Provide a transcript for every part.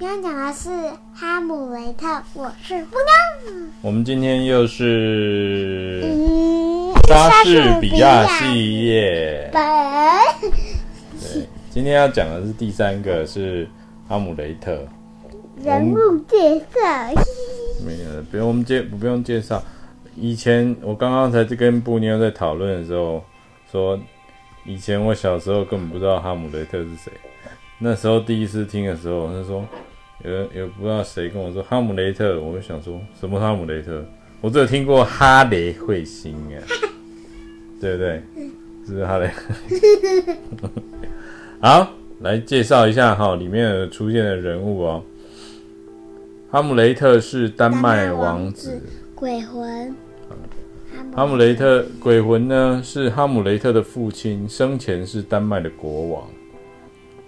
今天讲的是《哈姆雷特》，我是不刚。我们今天又是嗯，莎士比亚系列。本。对，今天要讲的是第三个，是《哈姆雷特》人物介绍。没有，不用介，不用介绍。以前我刚刚才跟布妞在讨论的时候说，以前我小时候根本不知道哈姆雷特是谁。那时候第一次听的时候，他说有有不知道谁跟我说哈姆雷特，我就想说什么哈姆雷特？我只有听过哈雷彗星啊，对不对？是不是哈雷？好，来介绍一下哈，里面出现的人物哦。哈姆雷特是丹麦王子，鬼魂。哈姆雷特鬼魂呢，是哈姆雷特的父亲，生前是丹麦的国王。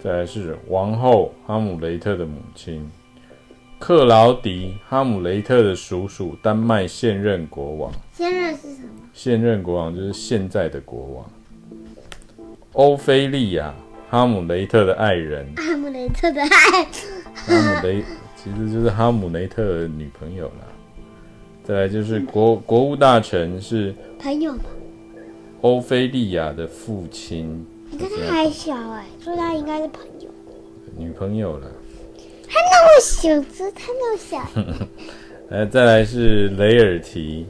再来是王后哈姆雷特的母亲克劳迪，哈姆雷特的叔叔，丹麦现任国王。现任是什么？现任国王就是现在的国王。欧菲利亚，哈姆雷特的爱人。哈姆雷特的爱。哈姆雷其实就是哈姆雷特的女朋友啦。再来就是国国务大臣是朋友吗？欧菲利亚的父亲。你看他还小哎，所以他应该是朋友。女朋友了。他那么小只，他那么小。来，再来是雷尔提，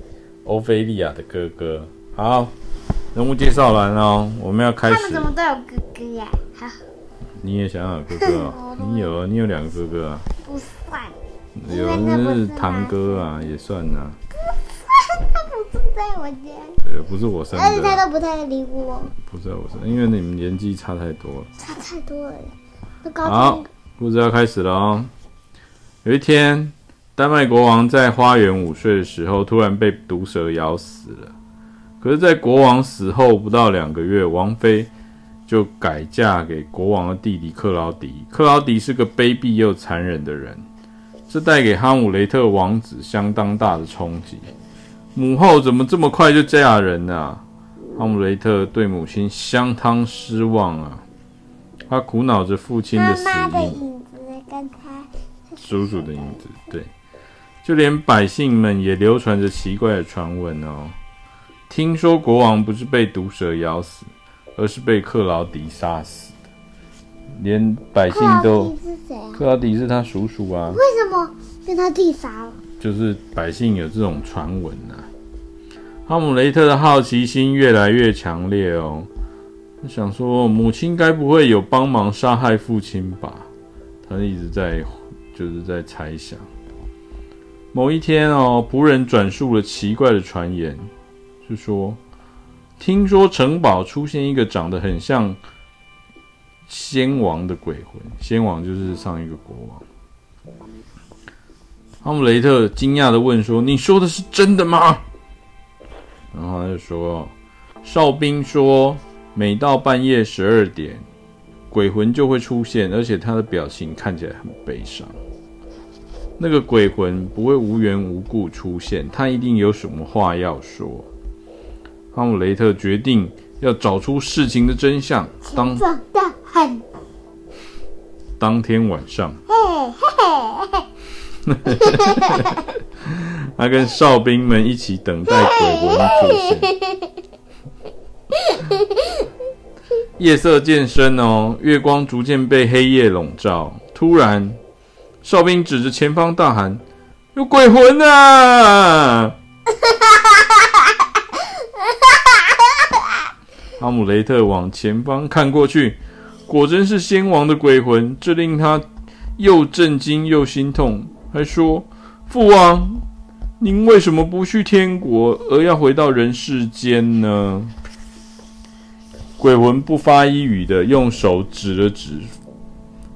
欧菲利亚的哥哥。好，人物介绍完了，我们要开始。他们怎么都有哥哥呀？好。你也想要哥哥哦？你有啊？你有两个哥哥啊？不算。有，那是堂哥啊，也算呐。在我家。对，不是我生的。而且他都不太理我。不在我身，因为你们年纪差太多了。差太多了。好，故事要开始了哦。有一天，丹麦国王在花园午睡的时候，突然被毒蛇咬死了。可是，在国王死后不到两个月，王妃就改嫁给国王的弟弟克劳迪。克劳迪是个卑鄙又残忍的人，这带给哈姆雷特王子相当大的冲击。母后怎么这么快就嫁人啊？哈姆雷特对母亲相当失望啊，他苦恼着父亲的死因，叔叔的影子，对，就连百姓们也流传着奇怪的传闻哦。听说国王不是被毒蛇咬死，而是被克劳迪杀死的，连百姓都。克劳迪是他叔叔啊。为什么被他弟杀了？就是百姓有这种传闻呐。哈姆雷特的好奇心越来越强烈哦，想说母亲该不会有帮忙杀害父亲吧？他一直在就是在猜想。某一天哦，仆人转述了奇怪的传言，是说听说城堡出现一个长得很像先王的鬼魂，先王就是上一个国王。哈姆雷特惊讶地问说：“你说的是真的吗？”然后他就说：“哨兵说，每到半夜十二点，鬼魂就会出现，而且他的表情看起来很悲伤。那个鬼魂不会无缘无故出现，他一定有什么话要说。”哈姆雷特决定要找出事情的真相。当当天晚上，他跟哨兵们一起等待鬼魂出现。夜色渐深哦，月光逐渐被黑夜笼罩。突然，哨兵指着前方大喊：“有鬼魂啊！” 哈姆雷特往前方看过去，果真是先王的鬼魂，这令他又震惊又心痛，还说：“父王，您为什么不去天国，而要回到人世间呢？”鬼魂不发一语的用手指了指，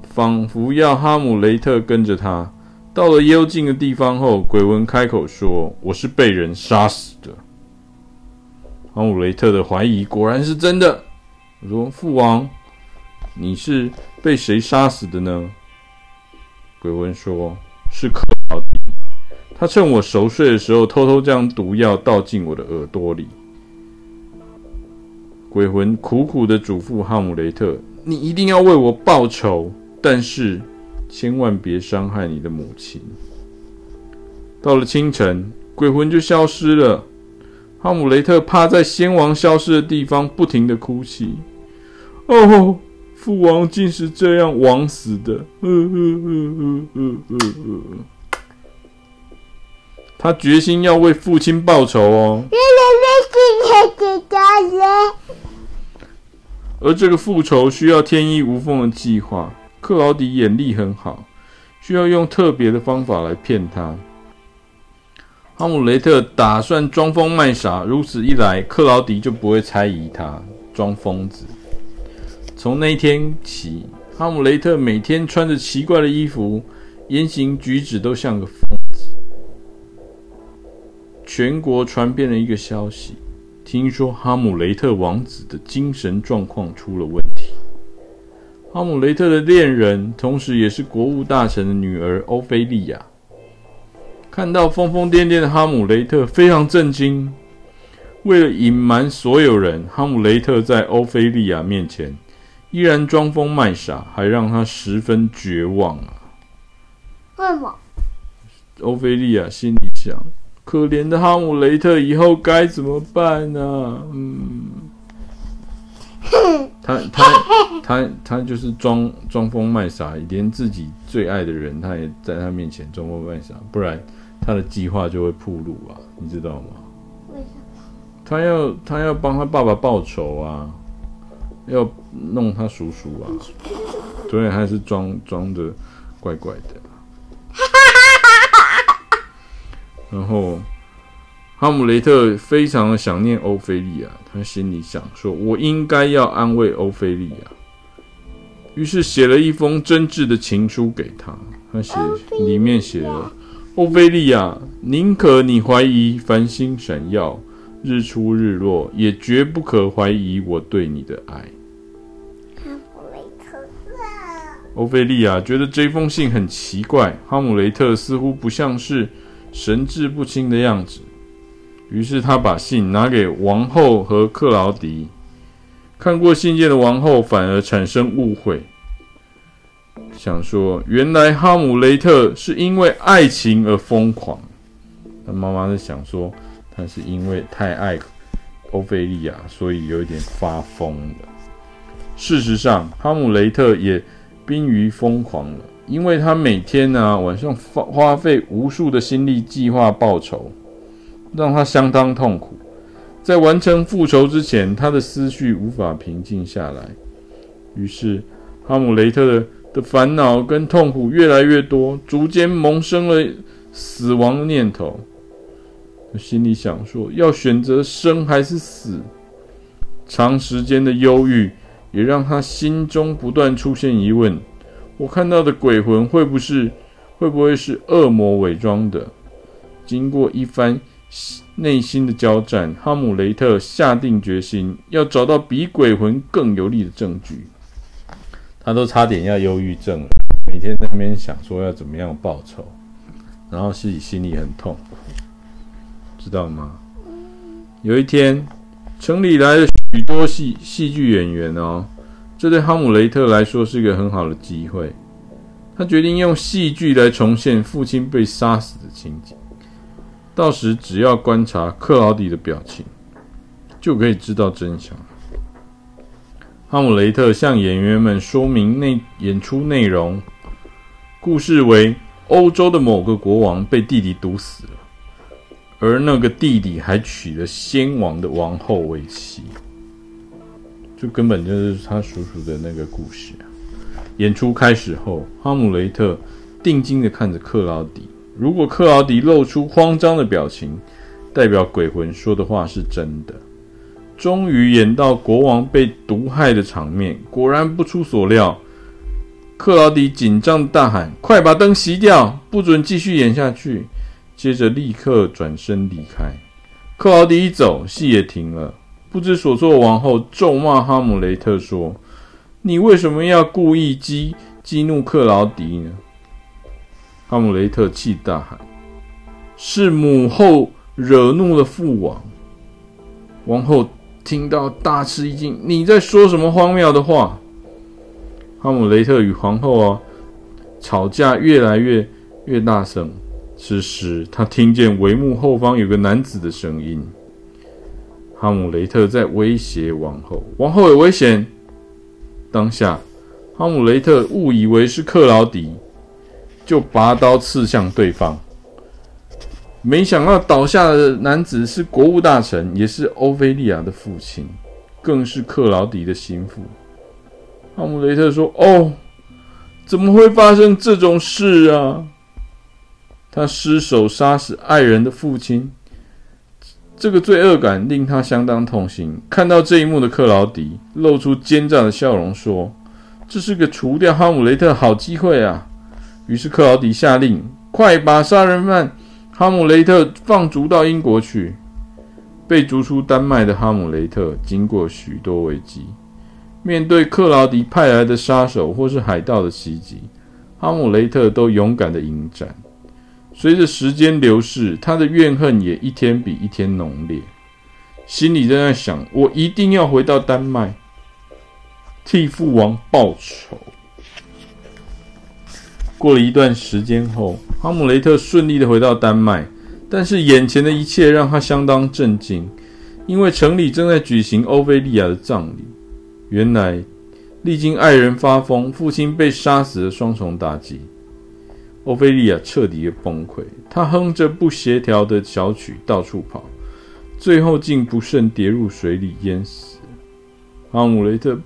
仿佛要哈姆雷特跟着他。到了幽静的地方后，鬼魂开口说：“我是被人杀死的。”哈姆雷特的怀疑果然是真的。我说：“父王，你是被谁杀死的呢？”鬼魂说：“是克劳迪，他趁我熟睡的时候，偷偷将毒药倒进我的耳朵里。”鬼魂苦苦的嘱咐哈姆雷特：“你一定要为我报仇，但是千万别伤害你的母亲。”到了清晨，鬼魂就消失了。哈姆雷特趴在先王消失的地方，不停地哭泣。哦，父王竟是这样枉死的！他决心要为父亲报仇哦。而这个复仇需要天衣无缝的计划。克劳迪眼力很好，需要用特别的方法来骗他。哈姆雷特打算装疯卖傻，如此一来，克劳迪就不会猜疑他装疯子。从那一天起，哈姆雷特每天穿着奇怪的衣服，言行举止都像个疯子。全国传遍了一个消息。听说哈姆雷特王子的精神状况出了问题。哈姆雷特的恋人，同时也是国务大臣的女儿欧菲利亚，看到疯疯癫癫的哈姆雷特，非常震惊。为了隐瞒所有人，哈姆雷特在欧菲利亚面前依然装疯卖傻，还让他十分绝望啊！为什么？欧菲利亚心里想。可怜的哈姆雷特以后该怎么办呢？啊？嗯，他他 他他就是装装疯卖傻，连自己最爱的人，他也在他面前装疯卖傻，不然他的计划就会暴露啊，你知道吗？为什么？他要他要帮他爸爸报仇啊，要弄他叔叔啊，所以还是装装的怪怪的。然后，哈姆雷特非常的想念欧菲利亚，他心里想说：“我应该要安慰欧菲利亚。”于是写了一封真挚的情书给他。他写里面写了：“欧菲利亚，宁可你怀疑繁星闪耀、日出日落，也绝不可怀疑我对你的爱。”欧菲利亚觉得这封信很奇怪，哈姆雷特似乎不像是。神志不清的样子，于是他把信拿给王后和克劳迪。看过信件的王后反而产生误会，想说原来哈姆雷特是因为爱情而疯狂。他妈妈是想说他是因为太爱欧菲利亚，所以有一点发疯了。事实上，哈姆雷特也濒于疯狂了。因为他每天呢、啊、晚上花花费无数的心力计划报仇，让他相当痛苦。在完成复仇之前，他的思绪无法平静下来。于是，哈姆雷特的的烦恼跟痛苦越来越多，逐渐萌生了死亡的念头。心里想说：要选择生还是死？长时间的忧郁也让他心中不断出现疑问。我看到的鬼魂会不是，会不会是恶魔伪装的？经过一番内心的交战，哈姆雷特下定决心要找到比鬼魂更有力的证据。他都差点要忧郁症了，每天在那边想说要怎么样报仇，然后自己心里很痛，知道吗？有一天，城里来了许多戏戏剧演员哦。这对哈姆雷特来说是一个很好的机会。他决定用戏剧来重现父亲被杀死的情景。到时只要观察克劳迪的表情，就可以知道真相。哈姆雷特向演员们说明内演出内容：故事为欧洲的某个国王被弟弟毒死了，而那个弟弟还娶了先王的王后为妻。就根本就是他叔叔的那个故事。演出开始后，哈姆雷特定睛地看着克劳迪。如果克劳迪露出慌张的表情，代表鬼魂说的话是真的。终于演到国王被毒害的场面，果然不出所料，克劳迪紧张大喊：“快把灯熄掉，不准继续演下去！”接着立刻转身离开。克劳迪一走，戏也停了。不知所措的王后咒骂哈姆雷特说：“你为什么要故意激激怒克劳迪呢？”哈姆雷特气大喊：“是母后惹怒了父王！”王后听到大吃一惊：“你在说什么荒谬的话？”哈姆雷特与皇后啊，吵架越来越越大声。此时，他听见帷幕后方有个男子的声音。哈姆雷特在威胁王后，王后有危险。当下，哈姆雷特误以为是克劳迪，就拔刀刺向对方。没想到倒下的男子是国务大臣，也是欧菲利亚的父亲，更是克劳迪的心腹。哈姆雷特说：“哦，怎么会发生这种事啊？”他失手杀死爱人的父亲。这个罪恶感令他相当痛心。看到这一幕的克劳迪露出奸诈的笑容，说：“这是个除掉哈姆雷特好机会啊！”于是克劳迪下令：“快把杀人犯哈姆雷特放逐到英国去。”被逐出丹麦的哈姆雷特，经过许多危机，面对克劳迪派来的杀手或是海盗的袭击，哈姆雷特都勇敢地迎战。随着时间流逝，他的怨恨也一天比一天浓烈，心里正在想：我一定要回到丹麦，替父王报仇。过了一段时间后，哈姆雷特顺利的回到丹麦，但是眼前的一切让他相当震惊，因为城里正在举行欧菲利亚的葬礼。原来，历经爱人发疯、父亲被杀死的双重打击。欧菲利亚彻底的崩溃，她哼着不协调的小曲到处跑，最后竟不慎跌入水里淹死。哈姆雷特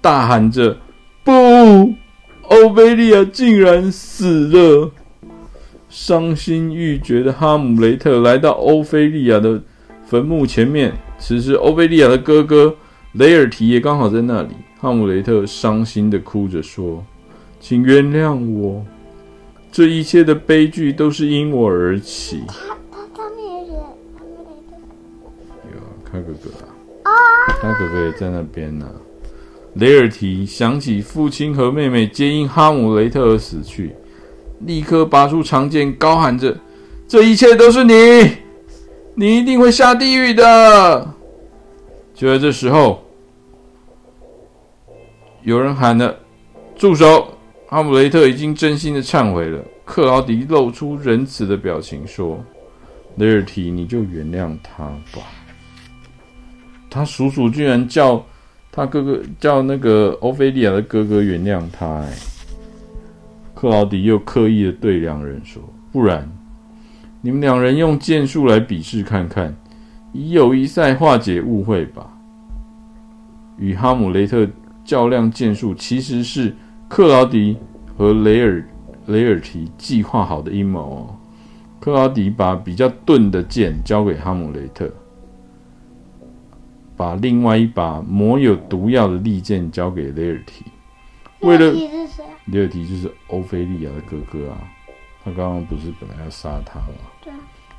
大喊着：“不！欧菲利亚竟然死了！”伤心欲绝的哈姆雷特来到欧菲利亚的坟墓前面，此时欧菲利亚的哥哥雷尔提也刚好在那里。哈姆雷特伤心的哭着说：“请原谅我。”这一切的悲剧都是因我而起。他他他们也是他们雷特。有啊，看哥哥啊，他哥哥也在那边呢、啊。雷尔提想起父亲和妹妹皆因哈姆雷特而死去，立刻拔出长剑，高喊着：“这一切都是你，你一定会下地狱的！”就在这时候，有人喊了：“住手！”哈姆雷特已经真心的忏悔了。克劳迪露出仁慈的表情说：“雷尔提，你就原谅他吧。他叔叔居然叫他哥哥叫那个欧菲利亚的哥哥原谅他。”哎，克劳迪又刻意的对两人说：“不然，你们两人用剑术来比试看看，以友谊赛化解误会吧。”与哈姆雷特较量剑术，其实是。克劳迪和雷尔雷尔提计划好的阴谋哦。克劳迪把比较钝的剑交给哈姆雷特，把另外一把抹有毒药的利剑交给雷尔提。为了雷尔提就是欧菲利亚的哥哥啊，他刚刚不是本来要杀他吗？对。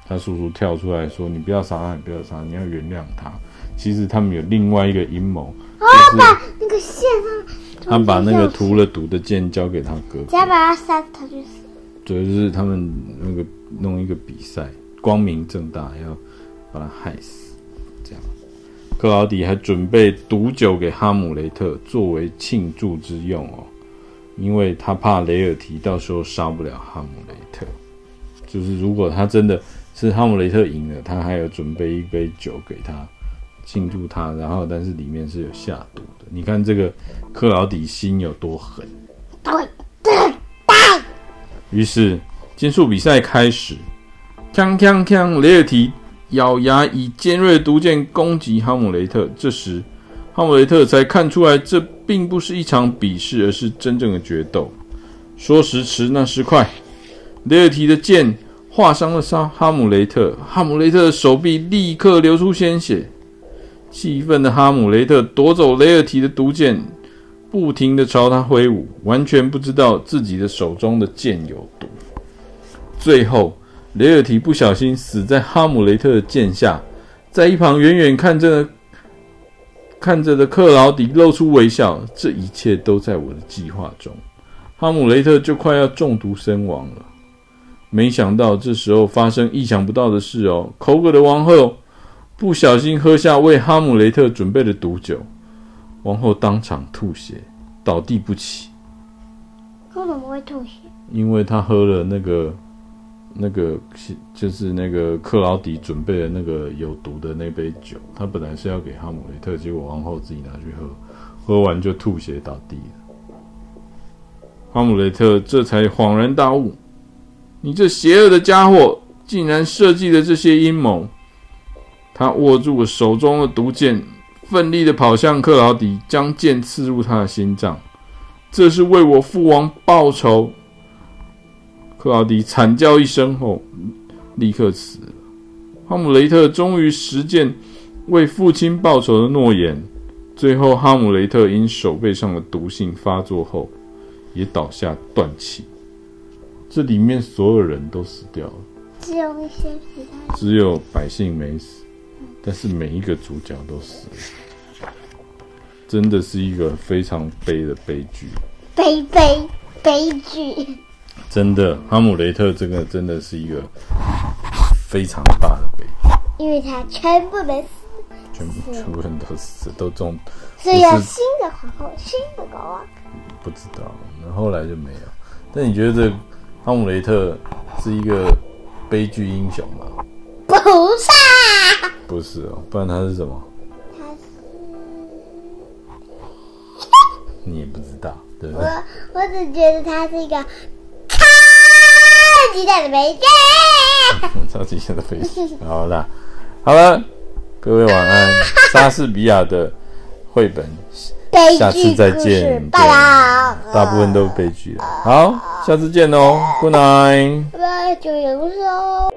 他叔叔跳出来说：“你不要杀他，你不要杀他，你要原谅他。”其实他们有另外一个阴谋。啊！把那个线上。他把那个涂了毒的剑交给他哥哥，只要把他杀死，他就死。对，就是他们那个弄一个比赛，光明正大要把他害死，这样。克劳迪还准备毒酒给哈姆雷特作为庆祝之用哦，因为他怕雷尔提到时候杀不了哈姆雷特。就是如果他真的是哈姆雷特赢了，他还有准备一杯酒给他。庆祝他，然后但是里面是有下毒的。你看这个克劳迪心有多狠。对对对。于是剑术比赛开始，锵锵锵！雷尔提咬牙以尖锐毒剑攻击哈姆雷特。这时哈姆雷特才看出来，这并不是一场比试，而是真正的决斗。说时迟，那时快，雷尔提的剑划伤了杀哈姆雷特，哈姆雷特的手臂立刻流出鲜血。气愤的哈姆雷特夺走雷尔提的毒剑，不停的朝他挥舞，完全不知道自己的手中的剑有毒。最后，雷尔提不小心死在哈姆雷特的剑下，在一旁远远看着看着的克劳迪露出微笑。这一切都在我的计划中，哈姆雷特就快要中毒身亡了。没想到这时候发生意想不到的事哦，口渴的王后。不小心喝下为哈姆雷特准备的毒酒，王后当场吐血，倒地不起。为什么会吐血？因为他喝了那个那个就是那个克劳迪准备的那个有毒的那杯酒，他本来是要给哈姆雷特，结果王后自己拿去喝，喝完就吐血倒地了。哈姆雷特这才恍然大悟：你这邪恶的家伙，竟然设计了这些阴谋！他握住了手中的毒剑，奋力的跑向克劳迪，将剑刺入他的心脏。这是为我父王报仇！克劳迪惨叫一声后，立刻死了。哈姆雷特终于实践为父亲报仇的诺言。最后，哈姆雷特因手背上的毒性发作后，也倒下断气。这里面所有人都死掉了，只有一些其他，只有百姓没死，但是每一个主角都死了，真的是一个非常悲的悲剧，悲悲悲剧。真的，哈姆雷特这个真的是一个非常大的悲剧，因为他全部没死，全部全部人都死，都中，所以要新的皇后，新的国王，不知道，那后来就没有。但你觉得这？哈姆雷特是一个悲剧英雄吗？不是，不然它是什么？它是，你也不知道，对不对？我我只觉得它是一个超级大的悲剧，超级大的悲剧。好啦，好了，各位晚安。莎士比亚的绘本。下次再见，拜拜。大部分都是悲剧了。好，下次见哦，Good night。拜拜，九月五十哦。